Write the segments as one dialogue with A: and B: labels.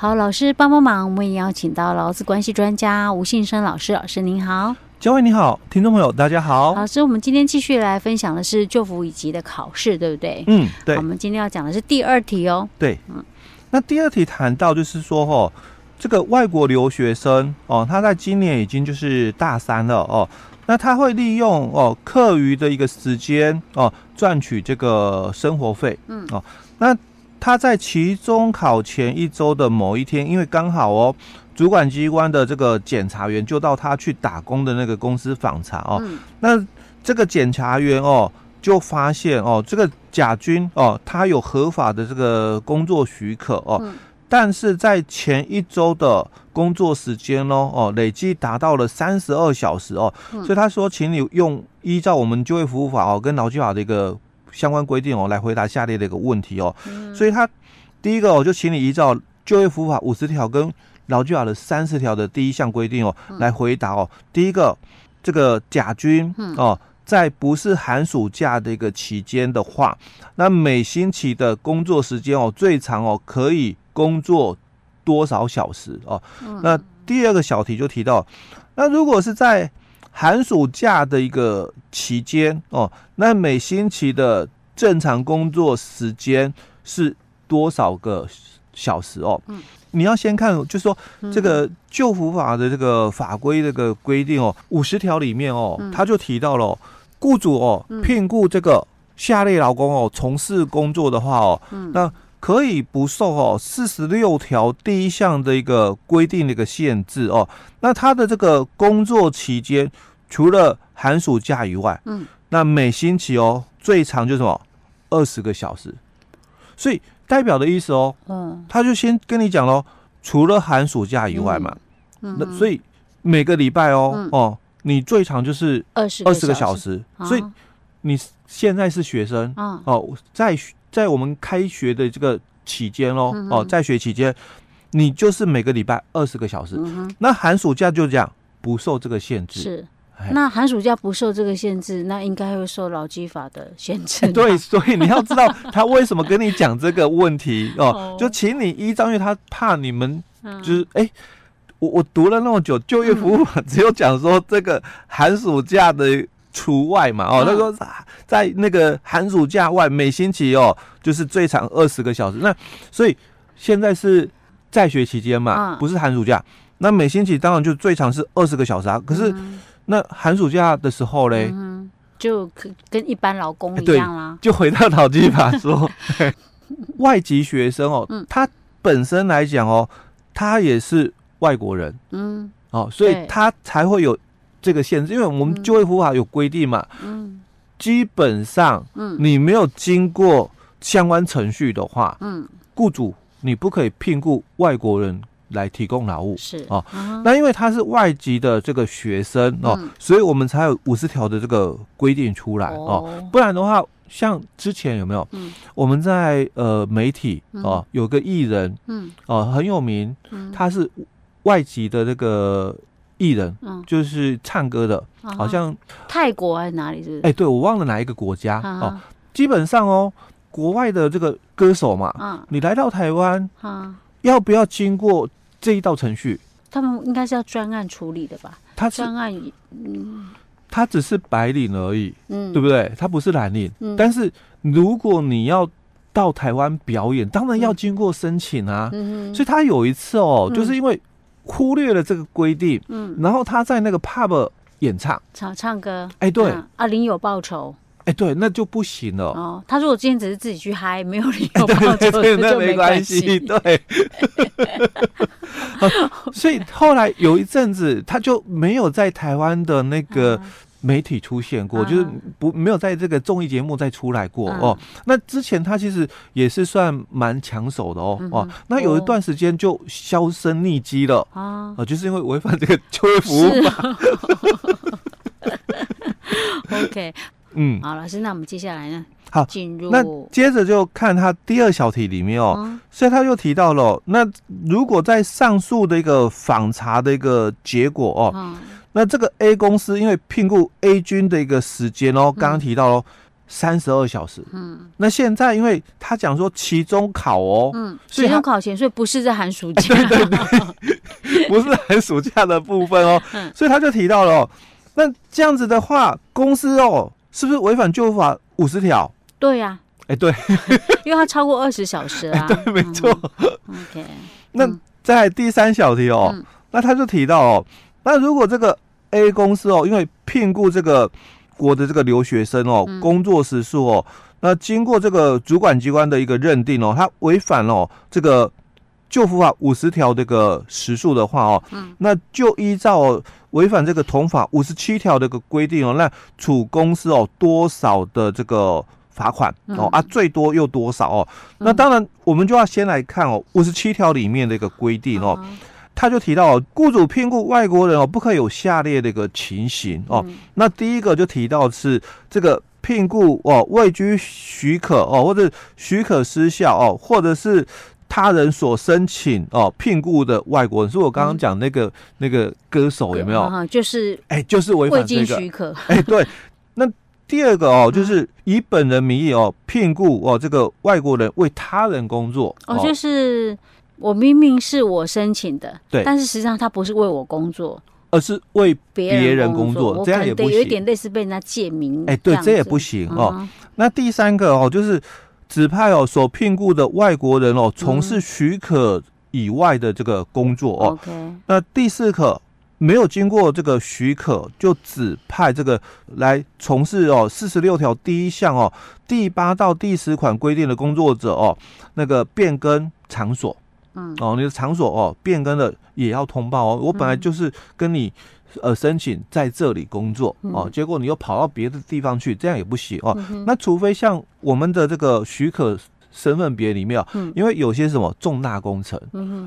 A: 好，老师帮帮忙，我们也邀请到劳资关系专家吴信生老师，老师您好。
B: 嘉惠你好，听众朋友大家好。
A: 老师，我们今天继续来分享的是旧服以及的考试，对不对？
B: 嗯，对。
A: 我们今天要讲的是第二题哦。
B: 对，嗯，那第二题谈到就是说，哦，这个外国留学生哦，他在今年已经就是大三了哦，那他会利用哦课余的一个时间哦赚取这个生活费，嗯哦，那他在期中考前一周的某一天，因为刚好哦。主管机关的这个检察员就到他去打工的那个公司访查哦，嗯、那这个检察员哦就发现哦，这个甲军哦，他有合法的这个工作许可哦，嗯、但是在前一周的工作时间哦哦累计达到了三十二小时哦，嗯、所以他说，请你用依照我们就业服务法哦跟劳基法的一个相关规定哦来回答下列的一个问题哦，嗯、所以他第一个我就请你依照就业服务法五十条跟劳基法的三十条的第一项规定哦，来回答哦。第一个，这个甲军哦，在不是寒暑假的一个期间的话，那每星期的工作时间哦，最长哦可以工作多少小时哦？那第二个小题就提到，那如果是在寒暑假的一个期间哦，那每星期的正常工作时间是多少个小时哦？嗯。你要先看，就是说这个旧服法的这个法规这个规定哦，五十条里面哦，他就提到了，雇主哦聘雇这个下列劳工哦从事工作的话哦，那可以不受哦四十六条第一项的一个规定的一个限制哦，那他的这个工作期间除了寒暑假以外，嗯，那每星期哦最长就是什么？二十个小时，所以。代表的意思哦，嗯，他就先跟你讲喽，除了寒暑假以外嘛，嗯，那所以每个礼拜哦，哦，你最长就是二十二十个小时，所以你现在是学生，哦，在在我们开学的这个期间喽，哦，在学期间，你就是每个礼拜二十个小时，那寒暑假就这样不受这个限制，是。
A: 那寒暑假不受这个限制，那应该会受劳基法的限制。
B: 对，所以你要知道他为什么跟你讲这个问题 哦，就请你依照，因为他怕你们就是哎、欸，我我读了那么久就业服务法，只有讲说这个寒暑假的除外嘛哦，他说在那个寒暑假外每星期哦就是最长二十个小时，那所以现在是在学期间嘛，不是寒暑假，那每星期当然就最长是二十个小时啊，可是。那寒暑假的时候嘞，嗯，
A: 就跟一般劳工一样啦。
B: 就回到劳基法说，外籍学生哦，嗯，他本身来讲哦，他也是外国人，嗯，哦，所以他才会有这个限制，因为我们就业服务法有规定嘛，嗯，基本上，嗯，你没有经过相关程序的话，嗯，雇主你不可以聘雇外国人。来提供劳务。是。哦，那因为他是外籍的这个学生哦，所以我们才有五十条的这个规定出来哦，不然的话，像之前有没有？嗯，我们在呃媒体哦，有个艺人，嗯。哦很有名，他是外籍的这个艺人，嗯，就是唱歌的，好像
A: 泰国还是哪里？是？
B: 哎，对，我忘了哪一个国家哦。基本上哦，国外的这个歌手嘛，嗯，你来到台湾，要不要经过？这一道程序，
A: 他们应该是要专案处理的吧？他专案，
B: 嗯，他只是白领而已，嗯，对不对？他不是蓝领，嗯。但是如果你要到台湾表演，当然要经过申请啊。嗯，所以他有一次哦，就是因为忽略了这个规定，嗯，然后他在那个 pub 演唱，
A: 唱唱歌，
B: 哎，对
A: 啊，领有报酬。
B: 哎，对，那就不行了。
A: 哦，他如果今天只是自己去嗨，没有理由报酬，
B: 那没关系。对，所以后来有一阵子，他就没有在台湾的那个媒体出现过，就是不没有在这个综艺节目再出来过哦。那之前他其实也是算蛮抢手的哦哦。那有一段时间就销声匿迹了啊，就是因为违反这个就业服务法。
A: OK。嗯，好，老师，那我们接下来呢？
B: 好，进入那接着就看他第二小题里面哦，嗯、所以他又提到了，那如果在上述的一个访查的一个结果哦，嗯、那这个 A 公司因为聘雇 A 军的一个时间哦，刚刚提到喽，三十二小时。嗯，那现在因为他讲说期中考哦，
A: 嗯，期中考前，所以不是在寒暑假，
B: 欸、对对对，不是寒暑假的部分哦。嗯，所以他就提到了哦，那这样子的话，公司哦，是不是违反就服法五十条？
A: 对呀、啊。
B: 哎，欸、对，
A: 因为他超过二十小时啊。
B: 对，没错。
A: 嗯、OK，
B: 那在第三小题哦，嗯、那他就提到哦，那如果这个 A 公司哦，因为聘雇这个国的这个留学生哦，嗯、工作时数哦，那经过这个主管机关的一个认定哦，他违反了这个就服法五十条这个时数的话哦，嗯，那就依照违反这个同法五十七条的一个规定哦，那处公司哦多少的这个。罚款哦啊，最多又多少哦？那当然，我们就要先来看哦，五十七条里面的一个规定哦，他就提到哦，雇主聘雇外国人哦，不可以有下列的一个情形哦。那第一个就提到是这个聘雇哦未居许可哦，或者许可失效哦，或者是他人所申请哦聘雇的外国人，是我刚刚讲那个那个歌手有没有？
A: 就是
B: 哎，就是违反这个
A: 许可
B: 哎，对，那。第二个哦，就是以本人名义哦聘雇哦这个外国人为他人工作
A: 哦，就是我明明是我申请的，
B: 对，
A: 但是实际上他不是为我工作，
B: 而是为别人工作，这样也不行，
A: 有一点类似被人家借名，
B: 哎，对，这也不行哦。那第三个哦，就是指派哦所聘雇的外国人哦从事许可以外的这个工作哦。那第四个。没有经过这个许可，就指派这个来从事哦四十六条第一项哦第八到第十款规定的工作者哦，那个变更场所，嗯哦，你的场所哦变更了也要通报哦。我本来就是跟你呃申请在这里工作哦，结果你又跑到别的地方去，这样也不行哦。那除非像我们的这个许可。身份别里面，嗯，因为有些什么重大工程，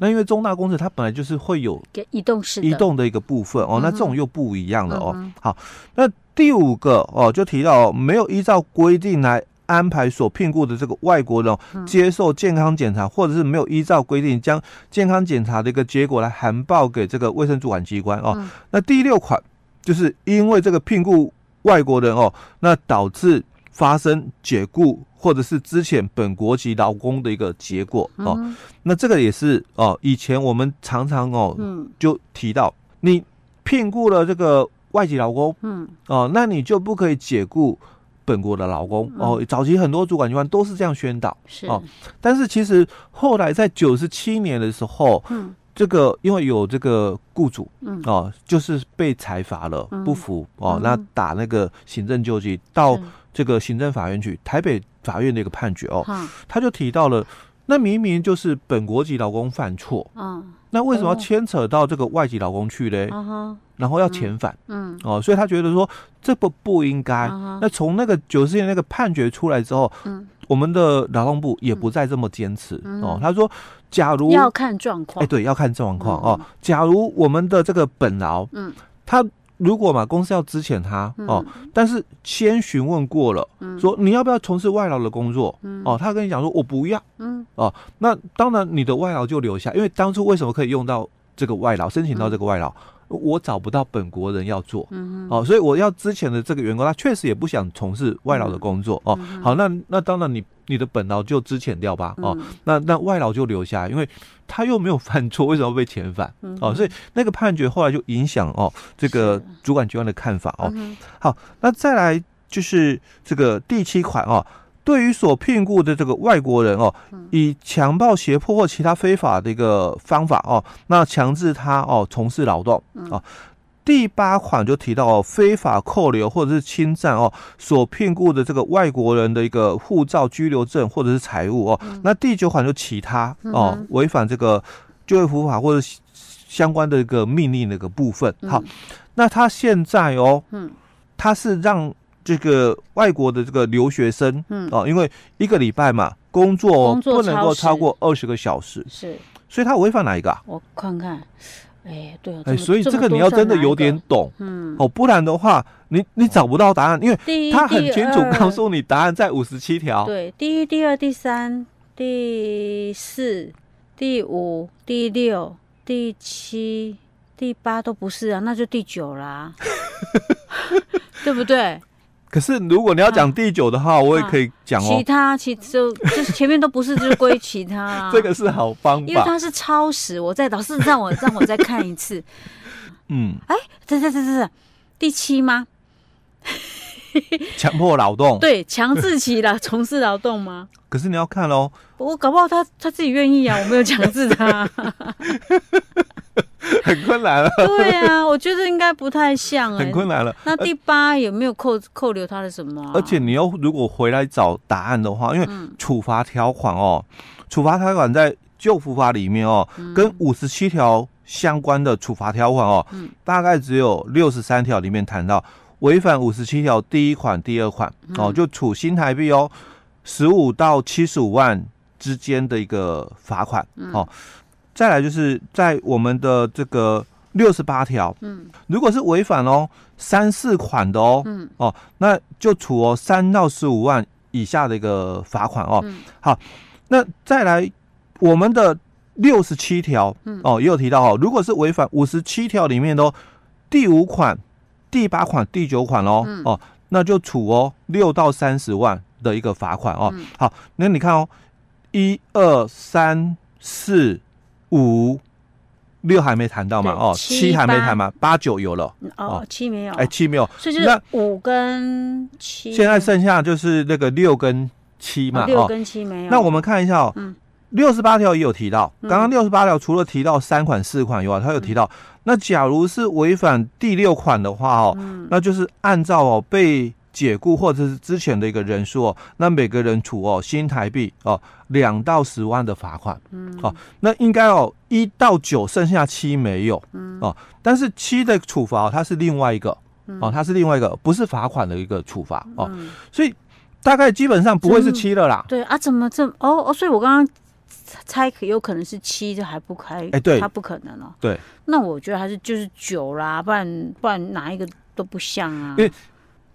B: 那因为重大工程它本来就是会有
A: 移动式
B: 移动的一个部分哦，那这种又不一样了哦。好，那第五个哦，就提到没有依照规定来安排所聘雇的这个外国人接受健康检查，或者是没有依照规定将健康检查的一个结果来函报给这个卫生主管机关哦。那第六款就是因为这个聘雇外国人哦，那导致发生解雇。或者是之前本国籍劳工的一个结果哦，嗯、那这个也是哦。以前我们常常哦，嗯，就提到你聘雇了这个外籍劳工，嗯，哦，那你就不可以解雇本国的劳工、嗯、哦。早期很多主管机关都是这样宣导，是。哦。但是其实后来在九十七年的时候，嗯，这个因为有这个雇主，嗯，哦，就是被裁罚了，不服、嗯、哦，那打那个行政救济到这个行政法院去，台北。法院的一个判决哦，他就提到了，那明明就是本国籍劳工犯错，嗯，那为什么要牵扯到这个外籍劳工去嘞？然后要遣返，嗯，哦，所以他觉得说这不不应该。那从那个九四年那个判决出来之后，嗯，我们的劳动部也不再这么坚持哦。他说，假如
A: 要看状况，
B: 哎，对，要看状况哦。假如我们的这个本劳，嗯，他。如果嘛，公司要支遣他哦，但是先询问过了，说你要不要从事外劳的工作？哦，他跟你讲说我不要，哦，那当然你的外劳就留下，因为当初为什么可以用到这个外劳，申请到这个外劳？我找不到本国人要做，哦，所以我要之前的这个员工，他确实也不想从事外劳的工作哦。好，那那当然你你的本劳就支遣掉吧，哦，那那外劳就留下，因为他又没有犯错，为什么被遣返？哦，所以那个判决后来就影响哦这个主管机关的看法哦。好，那再来就是这个第七款哦。对于所聘雇的这个外国人哦，以强暴、胁迫或其他非法的一个方法哦，那强制他哦从事劳动啊。第八款就提到哦，非法扣留或者是侵占哦所聘雇的这个外国人的一个护照、居留证或者是财物哦。那第九款就其他哦，违反这个就业服法或者相关的一个命令的一个部分。好，那他现在哦，嗯，他是让。这个外国的这个留学生，嗯。哦，因为一个礼拜嘛，工作不能够超过二十个小时，是，所以他违反哪一个啊？
A: 我看看，哎，对，
B: 哎，所以这个你要真的有点懂，嗯，哦，不然的话，你你找不到答案，因为他很清楚告诉你答案在五十七条，
A: 对，第一、第二、第三、第四、第五、第六、第七、第八都不是啊，那就第九啦，对不对？
B: 可是如果你要讲第九的话，我也可以讲哦。
A: 其他其就就是前面都不是，就归其他啦。
B: 这个是好方法，
A: 因为它是超时。我再老师让我让我再看一次。
B: 嗯，
A: 哎，这这这这是第七吗？
B: 强迫劳动，
A: 对，强制其了从事劳动吗？
B: 可是你要看喽，
A: 我搞不好他他自己愿意啊，我没有强制他，
B: 很困难了。
A: 对啊，我觉得应该不太像哎、欸，
B: 很困难了。
A: 那第八有没有扣扣留他的什么、啊？
B: 而且你要如果回来找答案的话，因为处罚条款哦，处罚条款在旧服法里面哦，嗯、跟五十七条相关的处罚条款哦，嗯、大概只有六十三条里面谈到。违反五十七条第一款、第二款哦，就处新台币哦十五到七十五万之间的一个罚款哦。再来就是在我们的这个六十八条，嗯，如果是违反哦三四款的哦，嗯哦，那就处哦三到十五万以下的一个罚款哦。好，那再来我们的六十七条，哦，也有提到哦，如果是违反五十七条里面的第五款。第八款、第九款哦，嗯、哦，那就处哦六到三十万的一个罚款哦。嗯、好，那你看哦，一二三四五六还没谈到嘛？哦，七还没谈嘛？八九有了
A: 哦，七没有，
B: 哎，七没有，
A: 所以就是五跟七，
B: 现在剩下就是那个六跟七嘛？
A: 六跟七没有。
B: 那我们看一下哦，六十八条也有提到，刚刚六十八条除了提到三款、四款以外，他有提到。那假如是违反第六款的话哦，嗯、那就是按照哦被解雇或者是之前的一个人数哦，那每个人处哦新台币哦两到十万的罚款，嗯，哦，那应该哦一到九剩下七没有，嗯，哦，但是七的处罚它是另外一个，哦，它是另外一个不是罚款的一个处罚。哦，所以大概基本上不会是七了啦。
A: 对啊，怎么这哦哦，所以我刚刚。猜可有可能是七，这还不开，哎，对，他不可能哦。
B: 对，
A: 那我觉得还是就是九啦，不然不然哪一个都不像啊。
B: 因为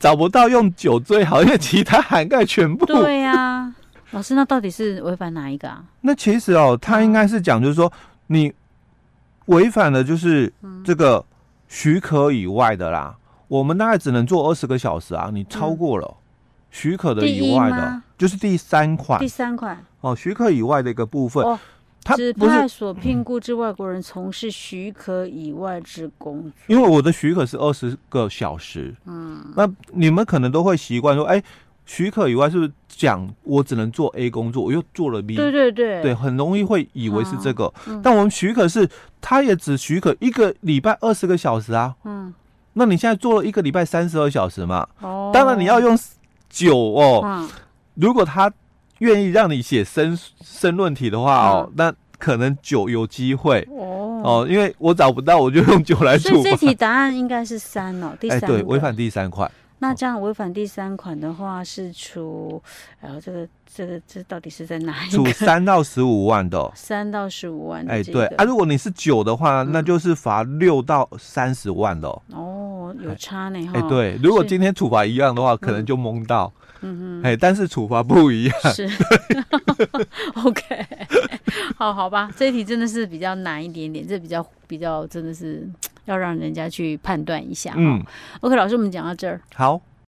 B: 找不到用酒最好，因为其他涵盖全部。
A: 对呀、啊，老师，那到底是违反哪一个啊？
B: 那其实哦，他应该是讲，就是说你违反了，就是这个许可以外的啦。嗯、我们大概只能做二十个小时啊，你超过了。嗯许可的以外的，就是第三款。
A: 第三款
B: 哦，许可以外的一个部分，
A: 他指派所聘雇之外国人从事许可以外之工作。
B: 因为我的许可是二十个小时，嗯，那你们可能都会习惯说，哎，许可以外是不是讲我只能做 A 工作，我又做了 B？
A: 对对对，
B: 对，很容易会以为是这个。但我们许可是，他也只许可一个礼拜二十个小时啊，嗯，那你现在做了一个礼拜三十二小时嘛？哦，当然你要用。九哦，嗯、如果他愿意让你写申申论题的话哦，嗯、那可能九有机会哦哦，因为我找不到，我就用九来处。
A: 所以这题答案应该是三哦，第三。哎，
B: 对，违反第三款。
A: 那这样违反第三款的话是处，然后、哦、这个这个这到底是在哪？
B: 处三到十五万的。
A: 三到十五万、这个。
B: 哎，对啊，如果你是九的话，嗯、那就是罚六到三十万的。
A: 哦，有差呢哈。
B: 哎，对，如果今天处罚一样的话，可能就蒙到。嗯哼，哎，但是处罚不一样。是，
A: OK，好好吧，这一题真的是比较难一点点，这比较比较真的是。要让人家去判断一下。嗯，OK，老师，我们讲到这儿。
B: 好。